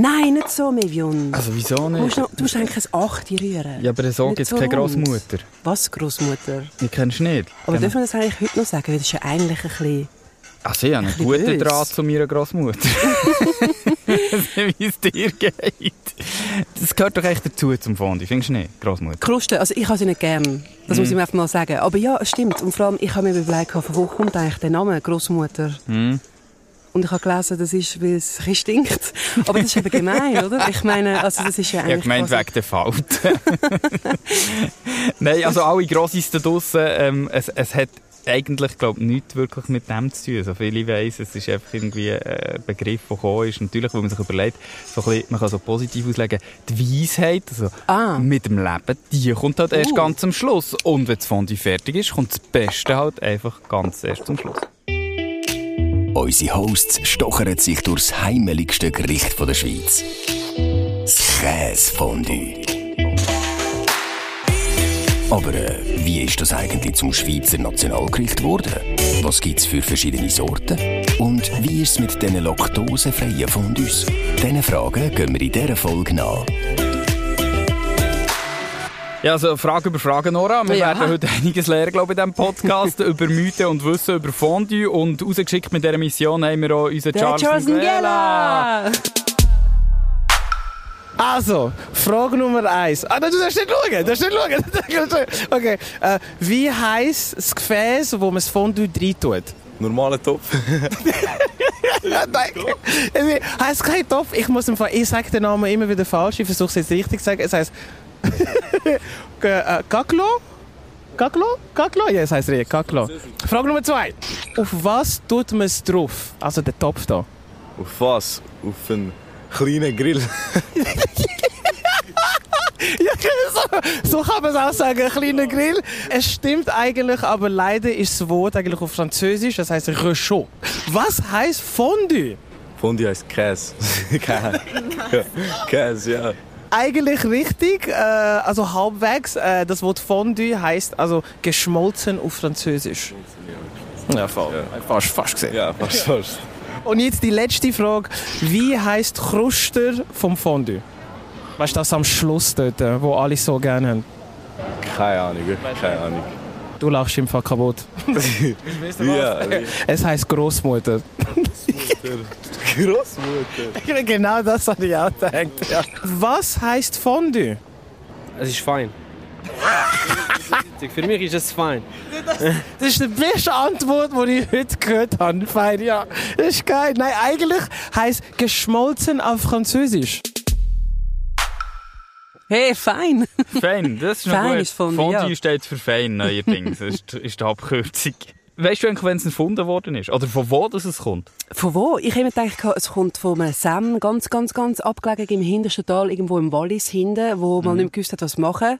Nein, nicht so, Mevion. Also wieso Du nicht? musst, noch, du musst eigentlich ein Achte rühren. Ja, aber so gibt es so keine rund. Grossmutter. Was, Großmutter? Die kennst du nicht. Aber Genau. dürfen wir das eigentlich heute noch sagen? Weil das ist ja eigentlich ein bisschen... Also ich habe einen guten böse. Draht zu meiner Grossmutter. Wie es dir geht. Das gehört doch echt dazu zum Fondue, findest du nicht, Grossmutter? Kruste, also ich habe sie nicht gern. Das Mhm. muss ich mir einfach mal sagen. Aber ja, es stimmt. Und vor allem, ich habe mir überlegt, von wo kommt eigentlich der Name Großmutter? Mhm. Und ich habe gelesen, das ist, weil es ein stinkt. Aber das ist eben gemein, oder? Ich meine, also das ist ja Ich eigentlich... habe gemeint, quasi- wegen der Falten. Nein, also alle Grossis da draussen, ähm, es, es hat eigentlich, glaube ich, nichts wirklich mit dem zu tun. So viel ich weiss, es ist einfach irgendwie ein Begriff, der gekommen ist. Natürlich, wo man sich überlegt, so ein bisschen, man kann so positiv auslegen, die Weisheit, also Ah. mit dem Leben, die kommt halt erst Uh. ganz am Schluss. Und wenn das Fondue fertig ist, kommt das Beste halt einfach ganz erst zum Schluss. Unsere Hosts stochern sich durchs heimeligste Gericht der Schweiz. Das Käsefondue. Aber äh, wie ist das eigentlich zum Schweizer Nationalgericht geworden? Was gibt's für verschiedene Sorten? Und wie ist es mit diesen laktosefreien Fondues? Diesen Fragen gehen wir in dieser Folge nach. Ja, also Frage über Frage, Nora. Wir Ja. werden heute einiges lernen, glaube ich, in diesem Podcast über Mythen und Wissen über Fondue. Und rausgeschickt mit dieser Mission haben wir auch unseren Der Charles, Charles Nguela. Also, Frage Nummer eins. Ah, nein, du darfst nicht schauen, du darfst nicht schauen. Okay, äh, wie heisst das Gefäß, wo man das Fondue rein tut? Normaler Topf. Ja, nein. Es heisst kein Topf. Ich muss im Fall, ich sage den Namen immer wieder falsch. Ich versuche es jetzt richtig zu sagen. Es heisst Äh, Gaglo? Gaglo? Gaglo? Ja, es heisst richtig, Gaglo. Frage Nummer zwei. Auf was tut man es drauf? Also der Topf da. Auf was? Auf einen kleinen Grill. Ja, so, so kann man es auch sagen, ein kleiner Grill. Es stimmt eigentlich, aber leider ist das Wort eigentlich auf Französisch, das heißt Rechaux. Was heißt Fondue? Fondue heisst Käse. Käse. Käse, ja. Eigentlich richtig, äh, also halbwegs. Äh, das Wort Fondue heißt also geschmolzen auf Französisch. Ja, voll. Fast, fast gesehen. Ja, fast, fast. Und jetzt die letzte Frage. Wie heißt Kruster vom Fondue? Weißt du, das am Schluss dort, äh, wo alle so gerne haben? Keine Ahnung, wirklich keine Ahnung. Du lachst im Fall kaputt. Ja, Es heißt Großmutter. Großmutter. genau das habe ich auch gedacht. Ja. Was heißt Fondue? Es ist fein. Für mich ist es fein. Das ist die beste Antwort, die ich heute gehört habe. Fein, ja. Das ist geil. Nein, eigentlich heißt geschmolzen auf Französisch. Hey, fein! Fein, das ist noch Fein gut. ist Fondue, ja. steht für fein neuerdings. Das ist, ist die Abkürzung. Weißt du eigentlich, wenn es erfunden worden ist? Oder von wo das es kommt? Von wo? Ich habe mir gedacht, es kommt von einem Sam, ganz, ganz, ganz abgelegen im hintersten Tal, irgendwo im Wallis hinten, wo man nicht mehr gewusst hat, was machen.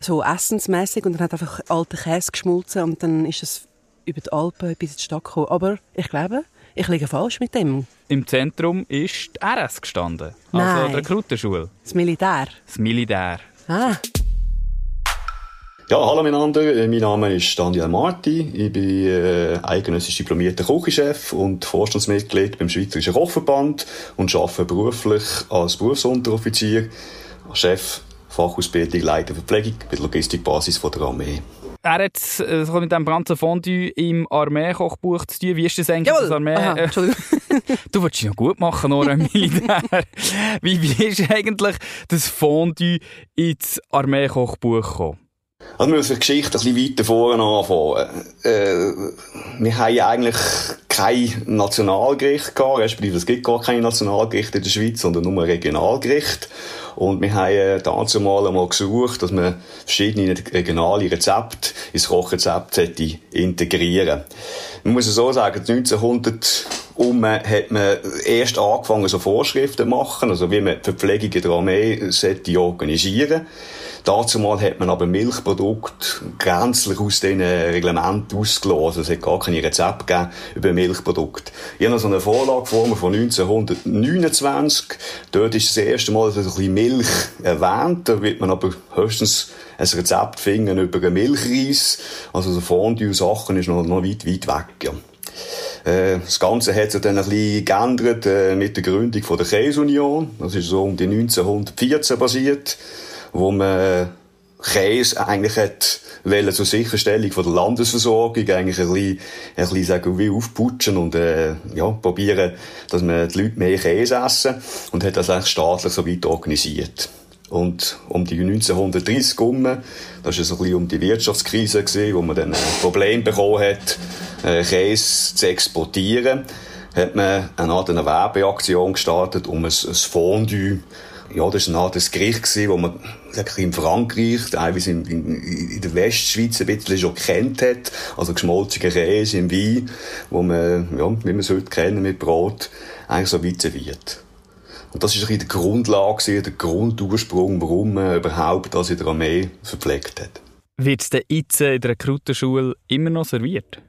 So essensmäßig und dann hat einfach alter Käse geschmolzen und dann ist es über die Alpen bis in die Stadt gekommen. Aber ich glaube, ich liege falsch mit dem. Im Zentrum ist die RS gestanden. Also Nein. die Rekrutenschule. Das Militär. Das Militär. Ah, Ja, hallo miteinander, Äh, mein Name ist Daniel Marti, ich bin äh, eidgenössisch diplomierter Küchenchef und Vorstandsmitglied beim Schweizerischen Kochverband und arbeite beruflich als Berufsunteroffizier, als Chef Fachausbildung Leiter Verpflegung bei der Logistikbasis von der Armee. Er hat äh, so mit dem ganzen Fondue im Armeekochbuch zu tun. Wie ist das eigentlich? Jawohl. Das Armee Aha, äh, Entschuldigung. du willst dich noch gut machen, Nora, Militär. wie, wie ist eigentlich das Fondue ins Armeekochbuch gekommen? Also wir müssen die Geschichte ein bisschen weiter vorne anfangen. Äh, wir haben eigentlich kein Nationalgericht gehabt, respektive es gibt gar keine Nationalgerichte in der Schweiz, sondern nur ein Regionalgericht. Und wir haben äh, dazu mal einmal gesucht, dass man verschiedene regionale Rezepte ins Kochrezept sollte integrieren Man muss es so sagen, 1900 um hat man erst angefangen, so Vorschriften zu machen, also wie man die Verpflegung der Armee sollte organisieren Dazu mal hat man aber Milchprodukte grenzlich aus diesen Reglementen ausgelassen. Also es hat gar keine Rezepte gegeben über Milchprodukte. Ich habe noch so eine Vorlage von 1929. Dort ist das erste Mal so ein bisschen Milch erwähnt. Da wird man aber höchstens ein Rezept finden über einen Milchreis. Also so Fondue-Sachen ist noch, noch weit, weit weg, ja. Äh, das Ganze hat sich dann ein bisschen geändert äh, mit der Gründung der Käseunion. Das ist so um die 1914 passiert, wo man Käse eigentlich hat wollen zur Sicherstellung von der Landesversorgung eigentlich ein bisschen, ein bisschen sagen, wie aufputschen und äh, ja, probieren, dass man die Leute mehr Käse essen und hat das eigentlich staatlich so weit organisiert. Und um die 1930 herum, das war so ein bisschen um die Wirtschaftskrise, gewesen, wo man dann ein Problem bekommen hat, äh, Käse zu exportieren, hat man eine Art eine Werbeaktion gestartet, um ein, ein Fondue ja, das war eine Art Gericht, gewesen, wo man sag ich, in Frankreich, teilweise in, in, in der Westschweiz ein bisschen schon kennt hat. Also geschmolziger Käse im Wein, wo man, ja, wie man es heute kennen mit Brot, eigentlich so weit serviert. Und das ist ein die Grundlage, der Grundursprung, warum man überhaupt das in der Armee verpflegt hat. Wird es denn jetzt in der Rekrutenschule immer noch serviert?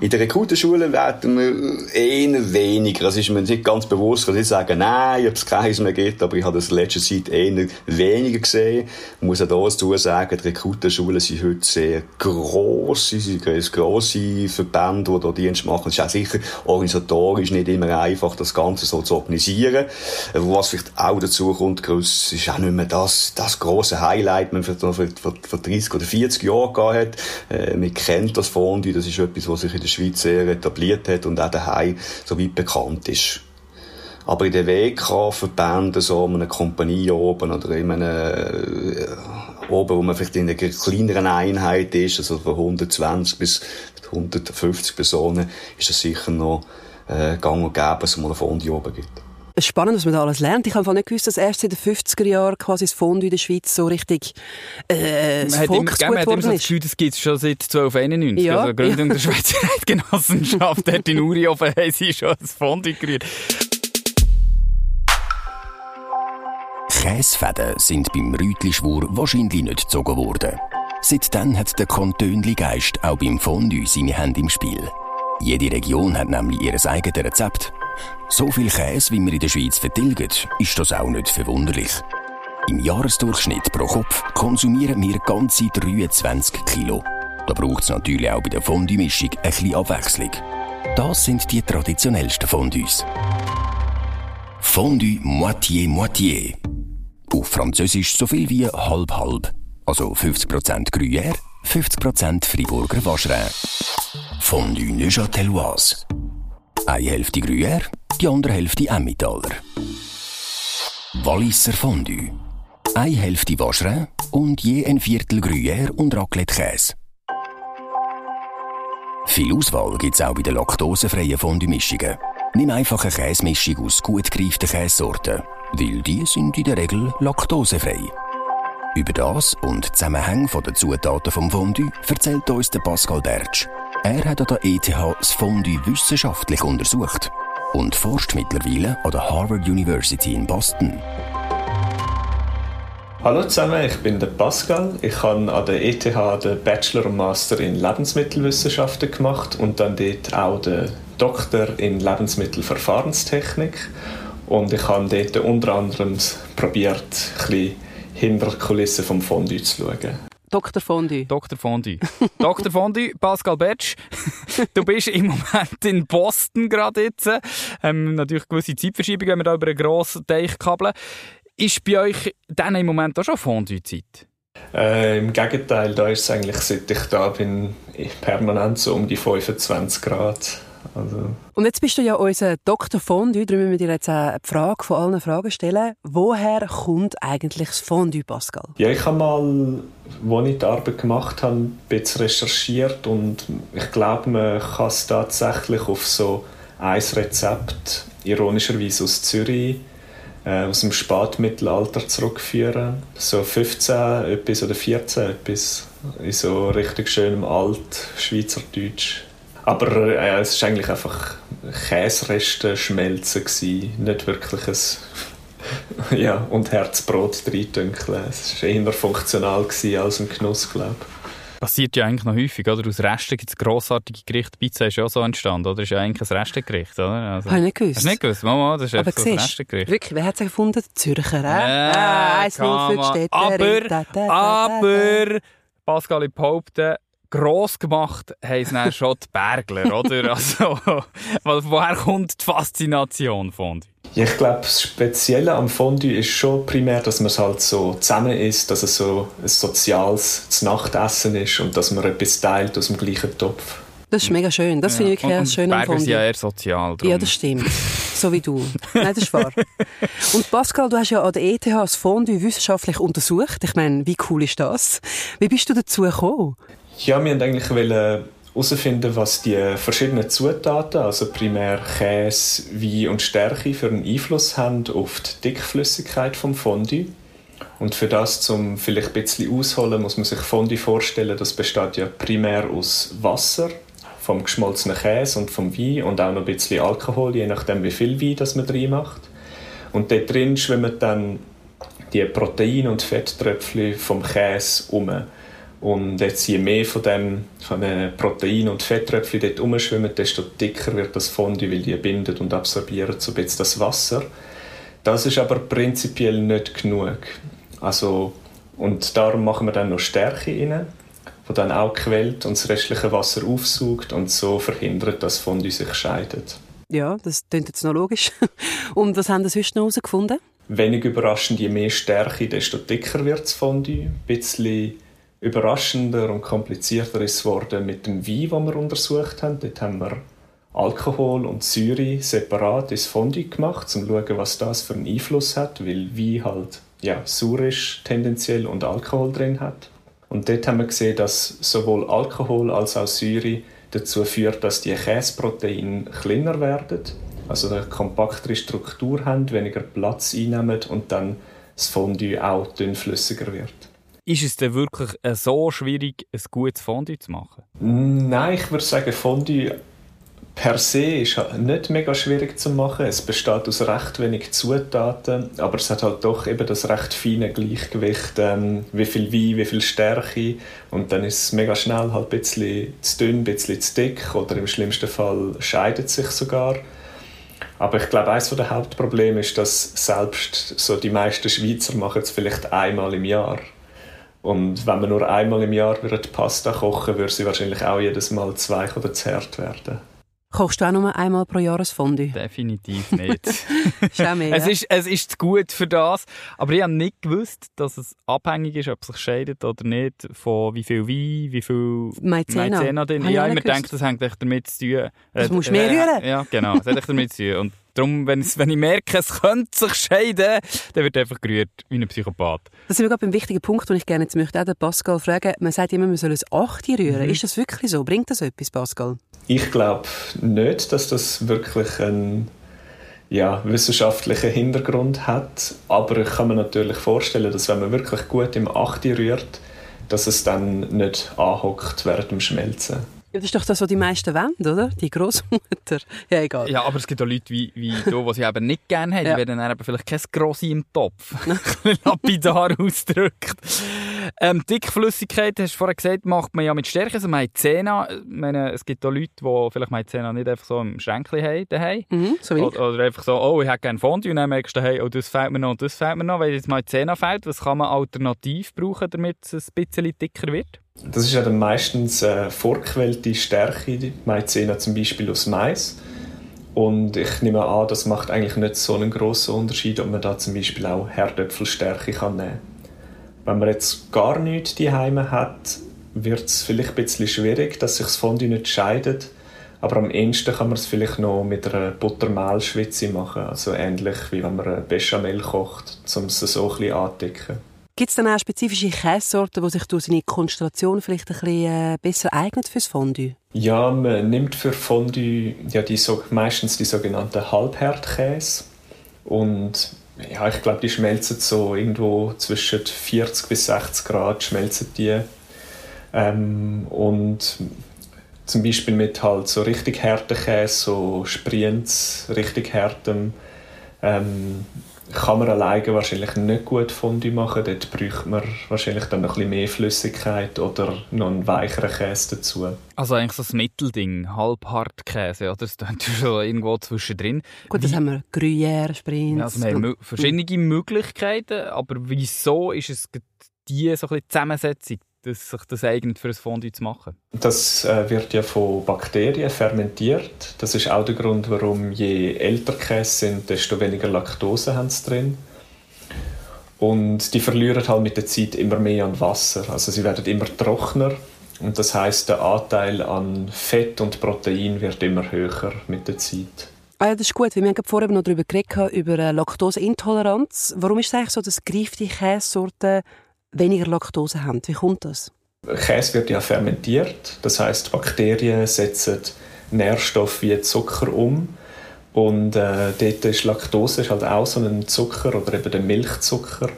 In der Rekrutenschule werden wir eher weniger. Das ist mir nicht ganz bewusst. Ich kann nicht sagen, nein, ob es keins mehr gibt, aber ich habe das in letzter Zeit eher weniger gesehen. Ich muss auch dazu sagen, die Rekrutenschulen sind heute sehr gross. Sie sind grosse Verbände, die hier Dienst machen. Es ist auch sicher organisatorisch nicht immer einfach, das Ganze so zu organisieren. Was vielleicht auch dazu kommt, es ist auch nicht mehr das, das grosse Highlight, man vor 30 oder 40 Jahren gehabt hat. Äh, man kennt das Fondue, das ist etwas, was sich in der Schweiz sehr etabliert hat und auch daheim so weit bekannt ist. Aber in den WK-Verbänden, so in einer Kompanie oben oder in einem, äh, oben, wo man vielleicht in einer kleineren Einheit ist, also von 120 bis 150 Personen, ist es sicher noch äh, gang und gäbe, dass es mal eine Fondue oben gibt. Es ist spannend, was man da alles lernt. Ich habe nicht gewusst, dass erst in den 50er Jahren quasi das Fondue in der Schweiz so richtig äh, man hat immer, man hat immer so das Gefühl, das gibt es schon seit 1291. Ja, also Gründung ja. der Schweizer Eidgenossenschaft hat in Uriofen haben sie schon ein Fondue gerührt. Käsefäden sind beim Rütli-Schwur wahrscheinlich nicht gezogen worden. Seitdem hat der Kantönli-Geist auch beim Fondue seine Hände im Spiel. Jede Region hat nämlich ihr eigenes Rezept. So viel Käse, wie wir in der Schweiz vertilgen, ist das auch nicht verwunderlich. Im Jahresdurchschnitt pro Kopf konsumieren wir ganze 23 Kilo. Da braucht es natürlich auch bei der Fondue-Mischung ein bisschen Abwechslung. Das sind die traditionellsten Fondues. Fondue Moitié-Moitié. Auf Französisch so viel wie halb-halb. Also 50% Gruyère, 50% Friburger Vacherin. Fondue Neuchâteloise. Eine Hälfte Gruyère, die andere Hälfte Emmentaler. Walliser Fondue. Eine Hälfte Vacherin und je ein Viertel Gruyère und Raclette-Käse. Viel Auswahl gibt es auch bei den laktosefreien Fondue-Mischungen. Nimm einfach eine Käsemischung aus gut gereiften Käsesorten, weil die sind in der Regel laktosefrei. Über das und die Zusammenhänge der Zutaten vom Fondue erzählt uns Pascal Bertsch. Er hat an der ETH das Fondue wissenschaftlich untersucht und forscht mittlerweile an der Harvard University in Boston. Hallo zusammen, ich bin der Pascal. Ich habe an der ETH den Bachelor und Master in Lebensmittelwissenschaften gemacht und dann dort auch den Doktor in Lebensmittelverfahrenstechnik. Und ich habe dort unter anderem probiert, ein bisschen hinter die Kulissen vom Fondue zu schauen. Dr. Fondue. Dr. Fondue. Dr. Fondue, Pascal Betsch. Du bist im Moment in Boston gerade jetzt. Ähm, natürlich gewisse Zeitverschiebung, wenn wir da über einen grossen Teich kabeln. Ist bei euch dann im Moment auch schon Fondue-Zeit? Äh, Im Gegenteil, da ist es eigentlich, seit ich da bin, permanent so um die 25 Grad. Also, Und jetzt bist du ja unser Dr. Fondue, darum müssen wir dir jetzt eine Frage von allen Fragen stellen. Woher kommt eigentlich das Fondue, Pascal? ja, ich habe mal, als ich die Arbeit gemacht habe, ein bisschen recherchiert und ich glaube, man kann es tatsächlich auf so ein Rezept, ironischerweise aus Zürich, äh, aus dem Spätmittelalter zurückführen. So 15 etwas oder 14 etwas in so richtig schönem Alt-Schweizerdeutsch. Aber äh, es war eigentlich einfach Käsereste schmelzen, gewesen, nicht wirklich ein ja, und Herzbrot reindünkeln. Es war eher funktional gewesen als ein Genuss, glaube ich. Passiert ja eigentlich noch häufig, oder? Aus Resten gibt es grossartige Gerichte. Pizza ist ja auch so entstanden, oder? Ist ja eigentlich ein Restengericht, oder? Also, Habe ich nicht gewusst. Hast du nicht gewusst? Mama, das ist Aber einfach so ein Restengericht. wirklich, wer hat es gefunden? Die Zürcher, äh? Ja, eins null für die. Städte. Aber, aber, Pascal, ich behaupte, gross gemacht haben es dann schon die Bergler, oder? Also, woher kommt die Faszination von Ja, ich glaube, das Spezielle am Fondue ist schon primär, dass man es halt so zusammen isst, dass es so ein soziales Nachtessen ist und dass man etwas teilt aus dem gleichen Topf. Das ist mega schön. Das finde ich wirklich und, und schön am Berger sind ja Fondue. eher sozial. Drum. Ja, das stimmt. So wie du. Nein, das ist wahr. Und Pascal, du hast ja an der ETH das Fondue wissenschaftlich untersucht. Ich meine, wie cool ist das? Wie bist du dazu gekommen? Ja, wir wollten eigentlich herausfinden, was die verschiedenen Zutaten, also primär Käse, Wein und Stärke, für einen Einfluss haben auf die Dickflüssigkeit vom Fondue. Und für das, zum vielleicht ein bisschen ausholen, muss man sich Fondue vorstellen, das besteht ja primär aus Wasser, vom geschmolzenen Käse und vom Wein und auch noch ein bisschen Alkohol, je nachdem wie viel Wein das man drin macht. Und dort drin schwimmen dann die Protein- und Fetttröpfchen vom Käse um. Und jetzt je mehr von, dem, von den Protein- und Fetttröpfchen dort umschwimmen, desto dicker wird das Fondue, weil die bindet und absorbieren so ein bisschen das Wasser. Das ist aber prinzipiell nicht genug. Also, und darum machen wir dann noch Stärke rein, die dann auch quält und das restliche Wasser aufsaugt und so verhindert, dass Fondue sich scheidet. Ja, das klingt jetzt noch logisch. Und was haben Sie sonst noch herausgefunden? Wenig überraschend, je mehr Stärke, desto dicker wird das Fondue. Ein bisschen überraschender und komplizierter ist es geworden mit dem Wein, den wir untersucht haben. Dort haben wir Alkohol und Säure separat ins Fondue gemacht, um zu schauen, was das für einen Einfluss hat, weil Wein halt ja, sauer tendenziell und Alkohol drin hat. Und dort haben wir gesehen, dass sowohl Alkohol als auch Säure dazu führt, dass die Käseproteine kleiner werden, also eine kompaktere Struktur haben, weniger Platz einnehmen und dann das Fondue auch dünnflüssiger wird. Ist es denn wirklich äh, so schwierig, ein gutes Fondue zu machen? Nein, ich würde sagen, Fondue per se ist halt nicht mega schwierig zu machen. Es besteht aus recht wenig Zutaten, aber es hat halt doch eben das recht feine Gleichgewicht, ähm, wie viel Wein, wie viel Stärke und dann ist es mega schnell halt ein bisschen zu dünn, ein bisschen zu dick oder im schlimmsten Fall scheidet sich sogar. Aber ich glaube, eines der Hauptprobleme ist, dass selbst so die meisten Schweizer machen es vielleicht einmal im Jahr. Und wenn man nur einmal im Jahr würde Pasta kochen würde sie wahrscheinlich auch jedes Mal zwei oder zu hart werden. Kochst du auch nur einmal pro Jahr ein Fondue? Definitiv nicht. Schau mehr, es, ist, es ist zu gut für das. Aber ich habe nicht gewusst, dass es abhängig ist, ob es sich scheidet oder nicht, von wie viel Wein, wie viel Maizena. Maizena drin. Habe ich Ich habe immer gedacht, das hängt echt damit zu tun. Das Äh, musst du mehr äh, rühren. Ja, genau. Das hat echt damit zu tun. Und darum, wenn, wenn ich merke, es könnte sich scheiden, dann wird einfach gerührt wie ein Psychopath. Das wir gerade beim wichtigen Punkt, den ich gerne jetzt möchte auch den Pascal fragen. Man sagt immer, man soll ein Achte rühren. Mhm. Ist das wirklich so? Bringt das etwas, Pascal? Ich glaube nicht, dass das wirklich einen ja, wissenschaftlichen Hintergrund hat. Aber ich kann mir natürlich vorstellen, dass wenn man wirklich gut im Achte rührt, dass es dann nicht anhockt während dem Schmelzen. Ja, das ist doch das, was die meisten wollen, oder? Die Großmutter. Ja, egal. Ja, aber es gibt auch Leute wie, wie du, die sie eben nicht gerne haben. Ja. Die werden dann eben vielleicht kein Grossi im Topf. Lapidar ausgedrückt. Ähm, Dickflüssigkeit, hast du vorher gesagt, macht man ja mit Stärke. Also Maizena, meine, es gibt auch Leute, die vielleicht Maizena nicht einfach so im Schränkchen haben daheim. Mhm, so. Oder, oder einfach so, oh, ich hätte gerne Fondue. Und dann merkst du, hey, oh, das fehlt mir noch und das fehlt mir noch. Weil jetzt Maizena fehlt, was kann man alternativ brauchen, damit es ein bisschen dicker wird? Das ist ja dann meistens äh, vorquellte Stärke, Maizena zum Beispiel aus Mais. Und ich nehme an, das macht eigentlich nicht so einen grossen Unterschied, ob man da zum Beispiel auch Herdöpfelstärke kann nehmen Wenn man jetzt gar nichts daheim hat, wird es vielleicht ein bisschen schwierig, dass sich das Fondue nicht scheidet. Aber am ehesten kann man es vielleicht noch mit einer Buttermehlschwitze machen. Also ähnlich wie wenn man eine Bechamel kocht, um es so ein bisschen anzudicken. Gibt es dann auch spezifische Käsesorten, die sich durch seine Konstellation vielleicht ein bisschen äh, besser eignen fürs Fondue? Ja, man nimmt für Fondue ja, die, so, meistens die sogenannten Halbherdkäse. Und ja, ich glaube, die schmelzen so irgendwo zwischen 40 bis 60 Grad schmelzen die. Ähm, und zum Beispiel mit halt so richtig harten Käse, so Sprienz, richtig hartem, ähm, kann man alleine wahrscheinlich nicht gut Fondue machen. Dort bräuchte man wahrscheinlich dann noch ein bisschen mehr Flüssigkeit oder noch einen weicheren Käse dazu. Also eigentlich so das Mittelding, Halbhartkäse, oder? Das steht schon irgendwo zwischendrin. Gut, das haben wir Gruyère, Sprinz. Ja, also wir haben verschiedene Möglichkeiten, aber wieso ist es die so ein bisschen Zusammensetzung, dass sich das eignet, für ein Fondue zu machen? Das äh, wird ja von Bakterien fermentiert. Das ist auch der Grund, warum je älter Käse sind, desto weniger Laktose haben sie drin. Und die verlieren halt mit der Zeit immer mehr an Wasser. Also sie werden immer trockener. Und das heißt, der Anteil an Fett und Protein wird immer höher mit der Zeit. Ah ja, das ist gut. Wir haben vorhin noch darüber geredet, über äh, Laktoseintoleranz. Warum ist es eigentlich so, dass gereifte Käsesorten weniger Laktose haben? Wie kommt das? Käse wird ja fermentiert. Das heißt, Bakterien setzen Nährstoffe wie Zucker um. Und äh, dort ist Laktose ist halt auch so ein Zucker oder eben der Milchzucker,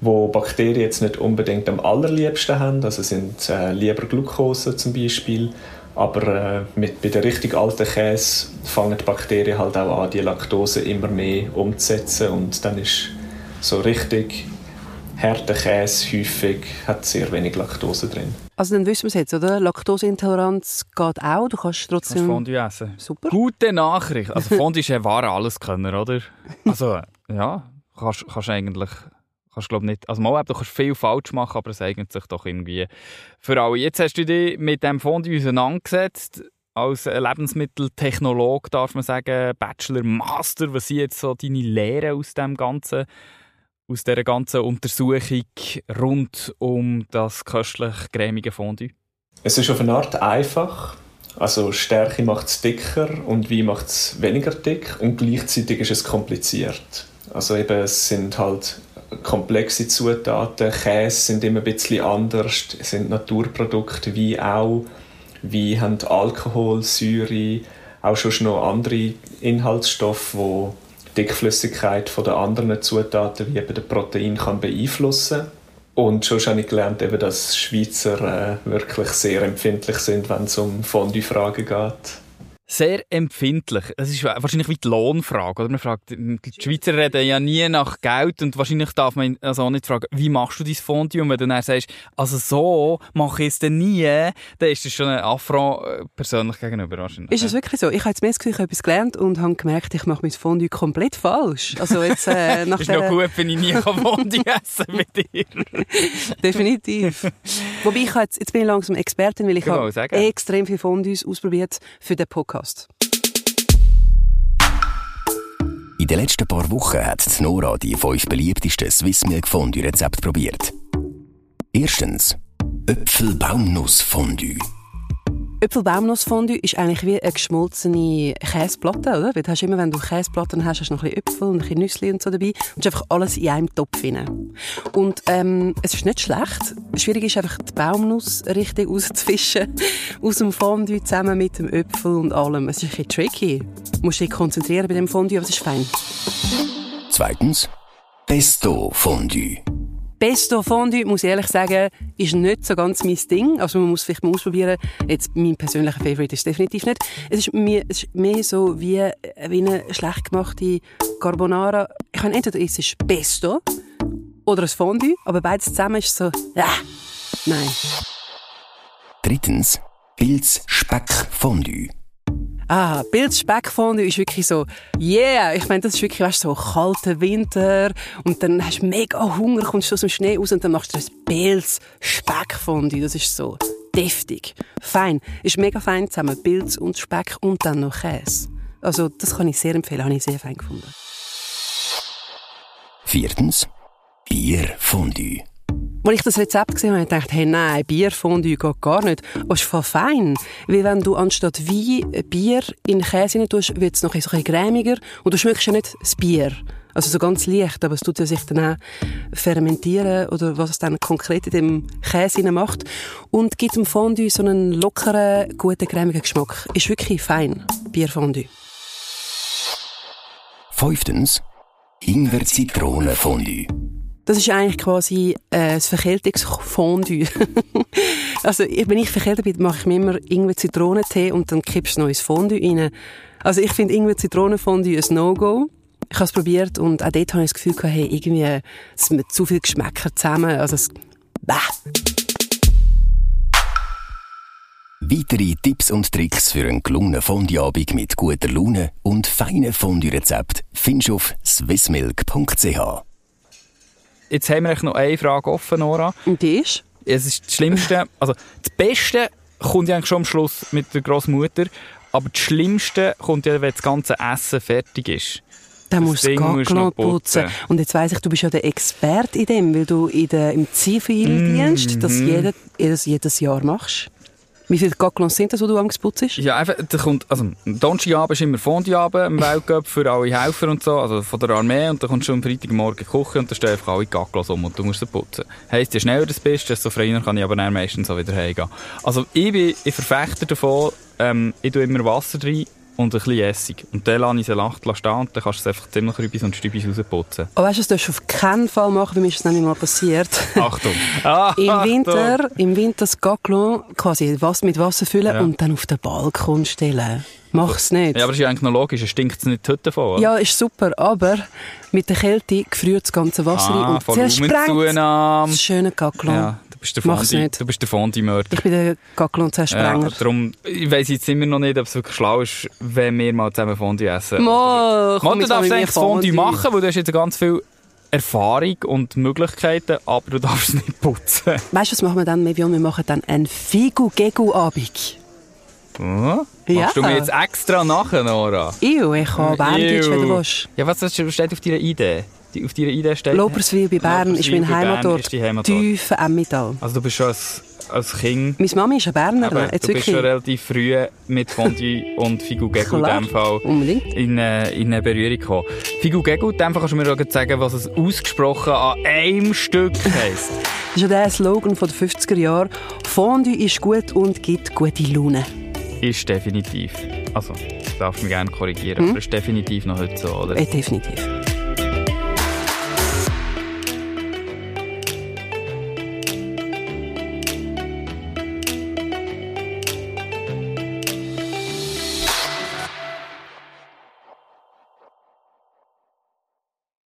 wo Bakterien jetzt nicht unbedingt am allerliebsten haben. Also sind äh, lieber Glucose zum Beispiel. Aber äh, mit, bei der richtig alten Käse fangen die Bakterien halt auch an, die Laktose immer mehr umzusetzen. Und dann ist so richtig harter Käse häufig hat sehr wenig Laktose drin. Also dann wissen wir es jetzt, oder? Laktoseintoleranz geht auch. Du kannst trotzdem... Kannst Fondue essen. Super. Gute Nachricht. Also Fondue ist ein wahrer Alleskönner, oder? Also, ja, kannst, kannst eigentlich... Kannst, glaub, nicht, also mal, du kannst viel falsch machen, aber es eignet sich doch irgendwie für alle. Jetzt hast du dich mit dem Fondue auseinandergesetzt. Als Lebensmitteltechnologe darf man sagen, Bachelor, Master, was sind jetzt so deine Lehren aus dem Ganzen? Aus dieser ganzen Untersuchung rund um das köstlich cremige Fondue? Es ist auf eine Art einfach. Also Stärke macht es dicker und Wein macht es weniger dick und gleichzeitig ist es kompliziert. Also eben, es sind halt komplexe Zutaten, Käse sind immer ein bisschen anders, es sind Naturprodukte, wie auch. Wein haben Alkohol, Säure, auch schon noch andere Inhaltsstoffe, die Dickflüssigkeit von den anderen Zutaten wie eben der Protein kann beeinflussen. Und schon habe ich gelernt, eben, dass Schweizer äh, wirklich sehr empfindlich sind, wenn es um Fondue-Fragen geht sehr empfindlich. Es ist wahrscheinlich wie die Lohnfrage. Oder? Man fragt, die Schweizer reden ja nie nach Geld und wahrscheinlich darf man also auch nicht fragen, wie machst du dein Fondue? Und wenn du dann sagst, also so mache ich es dann nie, dann ist das schon ein Affront äh, persönlich gegenüber wahrscheinlich. Ist es wirklich so? Ich habe jetzt mehr das Gefühl, ich habe etwas gelernt und habe gemerkt, ich mache mein Fondue komplett falsch. Also jetzt, äh, nach ist noch gut, wenn ich nie Fondue essen mit dir. Definitiv. Wobei ich jetzt, jetzt bin ich langsam Expertin, weil ich habe extrem viele Fondues ausprobiert für den Podcast. Podcast. In den letzten paar Wochen hat Nora die fünf beliebtesten Swiss Milk Fondue Rezepte probiert. Erstens Äpfelbaumnuss Fondue. Äpfelbaumnussfondue ist eigentlich wie eine geschmolzene Käseplatte, oder? Weil du hast immer, wenn du Käseplatten hast, hast du noch ein bisschen Äpfel und ein bisschen Nüsse und so dabei. Und einfach alles in einem Topf rein. Und ähm, es ist nicht schlecht. Schwierig ist einfach, die Baumnuss richtig rauszufischen aus dem Fondue zusammen mit dem Äpfel und allem. Es ist ein bisschen tricky. Du musst dich konzentrieren bei dem Fondue, aber es ist fein. Zweitens Pesto Fondue. Pesto Fondue, muss ich ehrlich sagen, ist nicht so ganz mein Ding. Also man muss vielleicht mal ausprobieren. Jetzt, mein persönlicher Favorite ist definitiv nicht. Es ist mehr, es ist mehr so wie, wie eine schlecht gemachte Carbonara. Ich meine, entweder ist es Pesto oder ein Fondue, aber beides zusammen ist so, äh, nein. Drittens, Pilz Speck Fondue. Ah, Pilzspeckfondue ist wirklich so, yeah, ich meine, das ist wirklich, weißt, so kalter Winter und dann hast du mega Hunger, kommst du aus dem Schnee raus und dann machst du ein Pilzspeckfondue. Das ist so deftig. Fein. Ist mega fein zusammen. Pilz und Speck und dann noch Käse. Also, das kann ich sehr empfehlen, habe ich sehr fein gefunden. Viertens, Bierfondue. Als ich das Rezept gesehen habe, habe ich hey, nein, Bierfondue geht gar nicht. Aber es ist voll fein. Weil wenn du anstatt Wein Bier in Käse rein tust, wird es noch ein bisschen cremiger. Und du schmeckst ja nicht das Bier. Also so ganz leicht, aber es tut ja sich dann auch fermentieren oder was es dann konkret in dem Käse macht. Und gibt dem Fondue so einen lockeren, guten, cremigen Geschmack. Ist wirklich fein, Bierfondue. Fünftens, Ingwer-Zitrone-Fondue. Das ist eigentlich quasi äh, das Verkältungsfondue. also wenn ich verkältet bin, mache ich mir immer irgendwie Zitronentee und dann kippst du noch ins Fondue rein. Also ich finde irgendwie Zitronenfondue ein No-Go. Ich habe es probiert und auch dort habe ich das Gefühl gehabt, hey, irgendwie es mit zu viel Geschmäcker zusammen. Also es, bäh. Weitere Tipps und Tricks für einen gelungenen Fondue-Abend mit guter Laune und feinen Fondue-Rezept findest du auf swissmilk.ch. Jetzt haben wir noch eine Frage offen, Nora. Und die ist? es ist das Schlimmste, also das Beste kommt ja eigentlich schon am Schluss mit der Großmutter, aber das Schlimmste kommt ja, wenn das ganze Essen fertig ist. Dann musst du musst noch putzen. putzen. Und jetzt weiss ich, du bist ja der Experte in dem, weil du in der, im Mhm. Zivildienst das jede, jedes, jedes Jahr machst. Wie viele Gaggelons sind das, die du am putzt? Ja, einfach, da kommt, also, Donnerstagabend ist immer Fondue-Abend im Weltcup für alle Helfer und so, also von der Armee, und dann kommst du am Freitagmorgen kochen und dann stehen einfach alle Gacklos um und du musst sie putzen. Heisst, je schneller du bist, desto freier kann ich aber dann meistens auch wieder heimgehen. Also, ich bin ein Verfechter davon, ähm, ich tue immer Wasser rein und ein bisschen Essig. Und dann lasse ich sie Nacht stehen und dann kannst du es einfach ziemlich rübis und stübis rausputzen. Aber weißt du, das darfst du auf keinen Fall machen, weil mir ist das nämlich mal passiert. Achtung! Ah, Im Achtung. Winter, im Winter das Gaggelon quasi was mit Wasser füllen Ja. und dann auf den Balkon stellen. Mach's nicht. Ja, aber das ist ja eigentlich noch logisch, es stinkt nicht Hütte davon. Ja, ist super, aber mit der Kälte gefriert das ganze Wasser ah, rein und zersprengt Volumenzunahme. das schöne Gaggelon. Ja, du bist der Mach's Fondi, nicht. du bist der Fondi-Mörder. Ich bin der Gaggelon Ja, zersprenger. darum, ich weiss jetzt immer noch nicht, ob es wirklich schlau ist, wenn wir mal zusammen Fondue essen. Mo, komm du darfst eigentlich Fondue Fondue. machen, weil du hast jetzt ganz viel Erfahrung und Möglichkeiten, aber du darfst es nicht putzen. Weißt du, was machen wir dann, Mevion? Wir machen dann einen Figu-Gegu-Abend. Hm? Ja. Machst du mir jetzt extra nachher, Nora? Ew, ich habe Berndeutsch, wenn du willst. Ja, was steht auf deiner Idee? Die, auf deiner Idee steht... Loperswil bei Bern ist Loperswil mein bei Bern Heimatort. ist Heimatort. Tief Emmental. Also du bist schon als, als Kind... Meine Mami ist eine Bernerin. Jetzt du bist schon relativ früh mit Fondue und Figu Gegu in dem Fall Unbedingt. in, äh, in eine Berührung gekommen. Figu Gegu, in dem Fall kannst du mir sagen, was es ausgesprochen an einem Stück heisst. Das ist ja der Slogan von den 50er Jahren. Fondue ist gut und gibt gute Laune. ist definitiv. Also, du darfst mich gerne korrigieren, Hm? aber ist definitiv noch heute so, oder? Äh, definitiv.